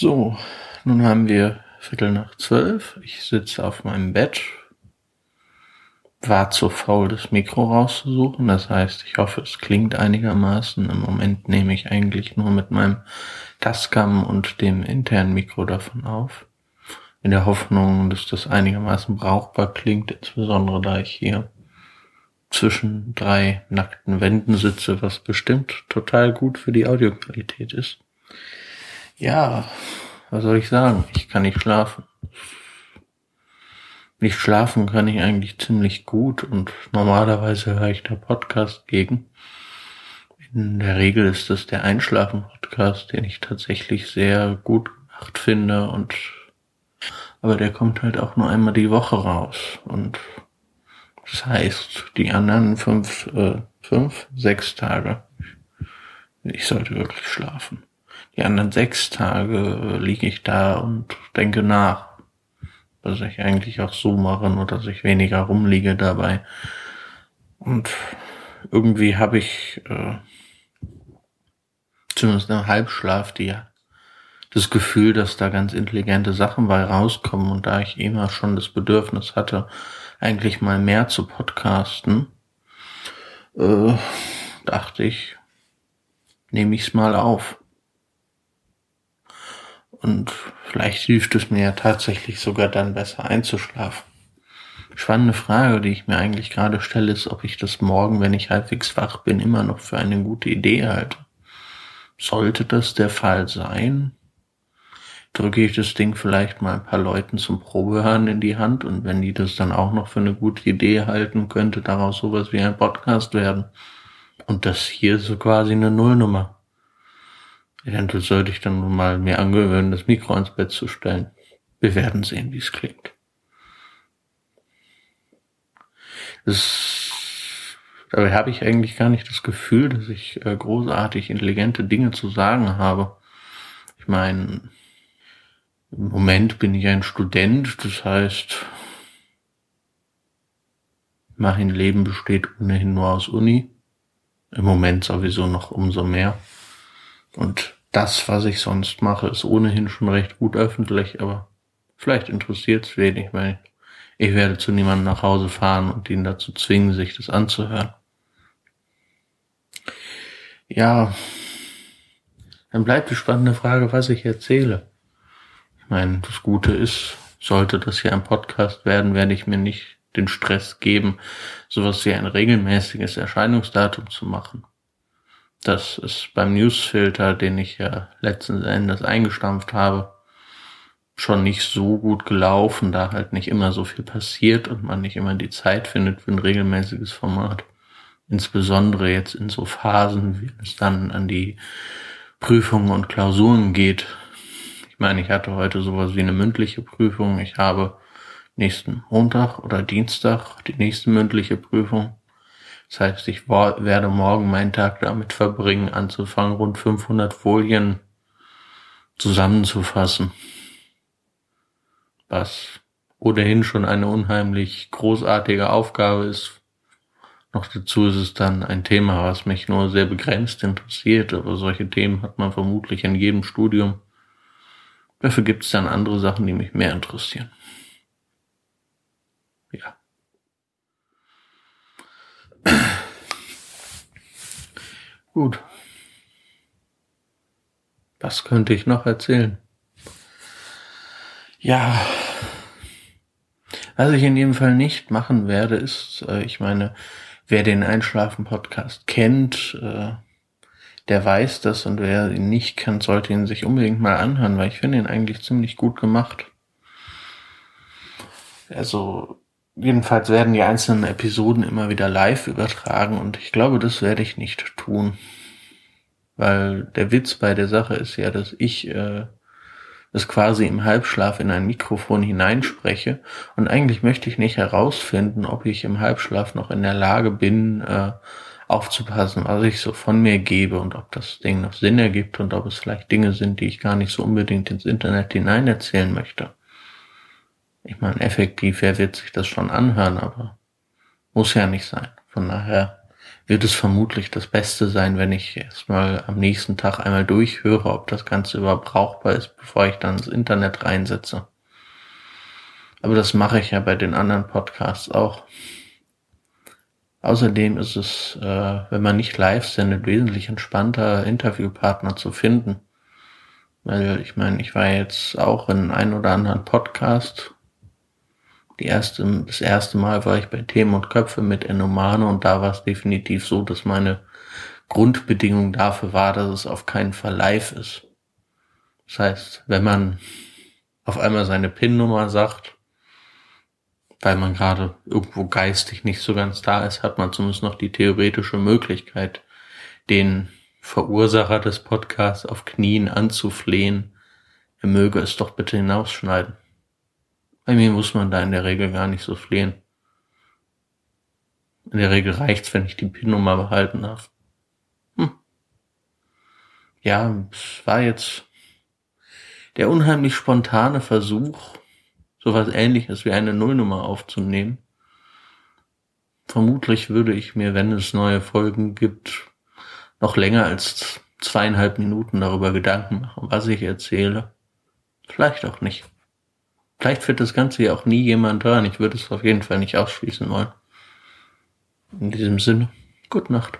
So, nun haben wir Viertel nach zwölf. Ich sitze auf meinem Bett. War zu faul, das Mikro rauszusuchen. Das heißt, ich hoffe, es klingt einigermaßen. Im Moment nehme ich eigentlich nur mit meinem Tascam und dem internen Mikro davon auf. In der Hoffnung, dass das einigermaßen brauchbar klingt, insbesondere da ich hier zwischen drei nackten Wänden sitze, was bestimmt total gut für die Audioqualität ist. Ja, was soll ich sagen? Ich kann nicht schlafen. Nicht schlafen kann ich eigentlich ziemlich gut und normalerweise höre ich da Podcast gegen. In der Regel ist das der Einschlafen-Podcast, den ich tatsächlich sehr gut gemacht finde und aber der kommt halt auch nur einmal die Woche raus und das heißt, die anderen fünf, äh, fünf, sechs Tage, ich sollte wirklich schlafen. Die anderen sechs Tage liege ich da und denke nach, was ich eigentlich auch so mache, nur dass ich weniger rumliege dabei. Und irgendwie habe ich äh, zumindest im Halbschlaf die das Gefühl, dass da ganz intelligente Sachen bei rauskommen und da ich immer schon das Bedürfnis hatte, eigentlich mal mehr zu podcasten, äh, dachte ich, nehme ich's mal auf. Und vielleicht hilft es mir ja tatsächlich sogar dann besser einzuschlafen. Spannende Frage, die ich mir eigentlich gerade stelle, ist, ob ich das morgen, wenn ich halbwegs wach bin, immer noch für eine gute Idee halte. Sollte das der Fall sein, drücke ich das Ding vielleicht mal ein paar Leuten zum Probehören in die Hand und wenn die das dann auch noch für eine gute Idee halten, könnte daraus sowas wie ein Podcast werden. Und das hier ist so quasi eine Nullnummer. Eventuell sollte ich dann nun mal mir angewöhnen, das Mikro ins Bett zu stellen. Wir werden sehen, wie es klingt. Das, dabei habe ich eigentlich gar nicht das Gefühl, dass ich äh, großartig intelligente Dinge zu sagen habe. Ich meine, im Moment bin ich ein Student, das heißt, mein Leben besteht ohnehin nur aus Uni. Im Moment sowieso noch umso mehr. Und das, was ich sonst mache, ist ohnehin schon recht gut öffentlich, aber vielleicht interessiert es wenig, weil ich werde zu niemandem nach Hause fahren und ihn dazu zwingen, sich das anzuhören. Ja, dann bleibt die spannende Frage, was ich erzähle. Ich meine, das Gute ist, sollte das hier ein Podcast werden, werde ich mir nicht den Stress geben, sowas wie ein regelmäßiges Erscheinungsdatum zu machen. Das ist beim Newsfilter, den ich ja letzten Endes eingestampft habe, schon nicht so gut gelaufen, da halt nicht immer so viel passiert und man nicht immer die Zeit findet für ein regelmäßiges Format. Insbesondere jetzt in so Phasen, wie es dann an die Prüfungen und Klausuren geht. Ich meine, ich hatte heute sowas wie eine mündliche Prüfung. Ich habe nächsten Montag oder Dienstag die nächste mündliche Prüfung. Das heißt, ich werde morgen meinen Tag damit verbringen, anzufangen, rund 500 Folien zusammenzufassen. Was ohnehin schon eine unheimlich großartige Aufgabe ist. Noch dazu ist es dann ein Thema, was mich nur sehr begrenzt interessiert, aber solche Themen hat man vermutlich in jedem Studium. Dafür gibt es dann andere Sachen, die mich mehr interessieren. Ja. Gut. Was könnte ich noch erzählen? Ja. Was ich in jedem Fall nicht machen werde, ist, äh, ich meine, wer den Einschlafen-Podcast kennt, äh, der weiß das und wer ihn nicht kennt, sollte ihn sich unbedingt mal anhören, weil ich finde ihn eigentlich ziemlich gut gemacht. Also Jedenfalls werden die einzelnen Episoden immer wieder live übertragen und ich glaube, das werde ich nicht tun. Weil der Witz bei der Sache ist ja, dass ich äh, es quasi im Halbschlaf in ein Mikrofon hineinspreche und eigentlich möchte ich nicht herausfinden, ob ich im Halbschlaf noch in der Lage bin, äh, aufzupassen, was ich so von mir gebe und ob das Ding noch Sinn ergibt und ob es vielleicht Dinge sind, die ich gar nicht so unbedingt ins Internet hinein erzählen möchte. Ich meine, effektiv, wer wird sich das schon anhören, aber muss ja nicht sein. Von daher wird es vermutlich das Beste sein, wenn ich erstmal am nächsten Tag einmal durchhöre, ob das Ganze überhaupt brauchbar ist, bevor ich dann ins Internet reinsetze. Aber das mache ich ja bei den anderen Podcasts auch. Außerdem ist es, äh, wenn man nicht live sendet, wesentlich entspannter, Interviewpartner zu finden. Weil ich meine, ich war jetzt auch in ein oder anderen Podcast die erste, das erste Mal war ich bei Themen und Köpfe mit Enomane und da war es definitiv so, dass meine Grundbedingung dafür war, dass es auf keinen Fall live ist. Das heißt, wenn man auf einmal seine PIN-Nummer sagt, weil man gerade irgendwo geistig nicht so ganz da ist, hat man zumindest noch die theoretische Möglichkeit, den Verursacher des Podcasts auf Knien anzuflehen, er möge es doch bitte hinausschneiden. Bei mir muss man da in der Regel gar nicht so flehen. In der Regel reicht's, wenn ich die PIN-Nummer behalten darf. Hm. Ja, es war jetzt der unheimlich spontane Versuch, sowas ähnliches wie eine Nullnummer aufzunehmen. Vermutlich würde ich mir, wenn es neue Folgen gibt, noch länger als zweieinhalb Minuten darüber Gedanken machen, was ich erzähle. Vielleicht auch nicht. Vielleicht wird das Ganze ja auch nie jemand hören. Ich würde es auf jeden Fall nicht ausschließen wollen. In diesem Sinne, gute Nacht.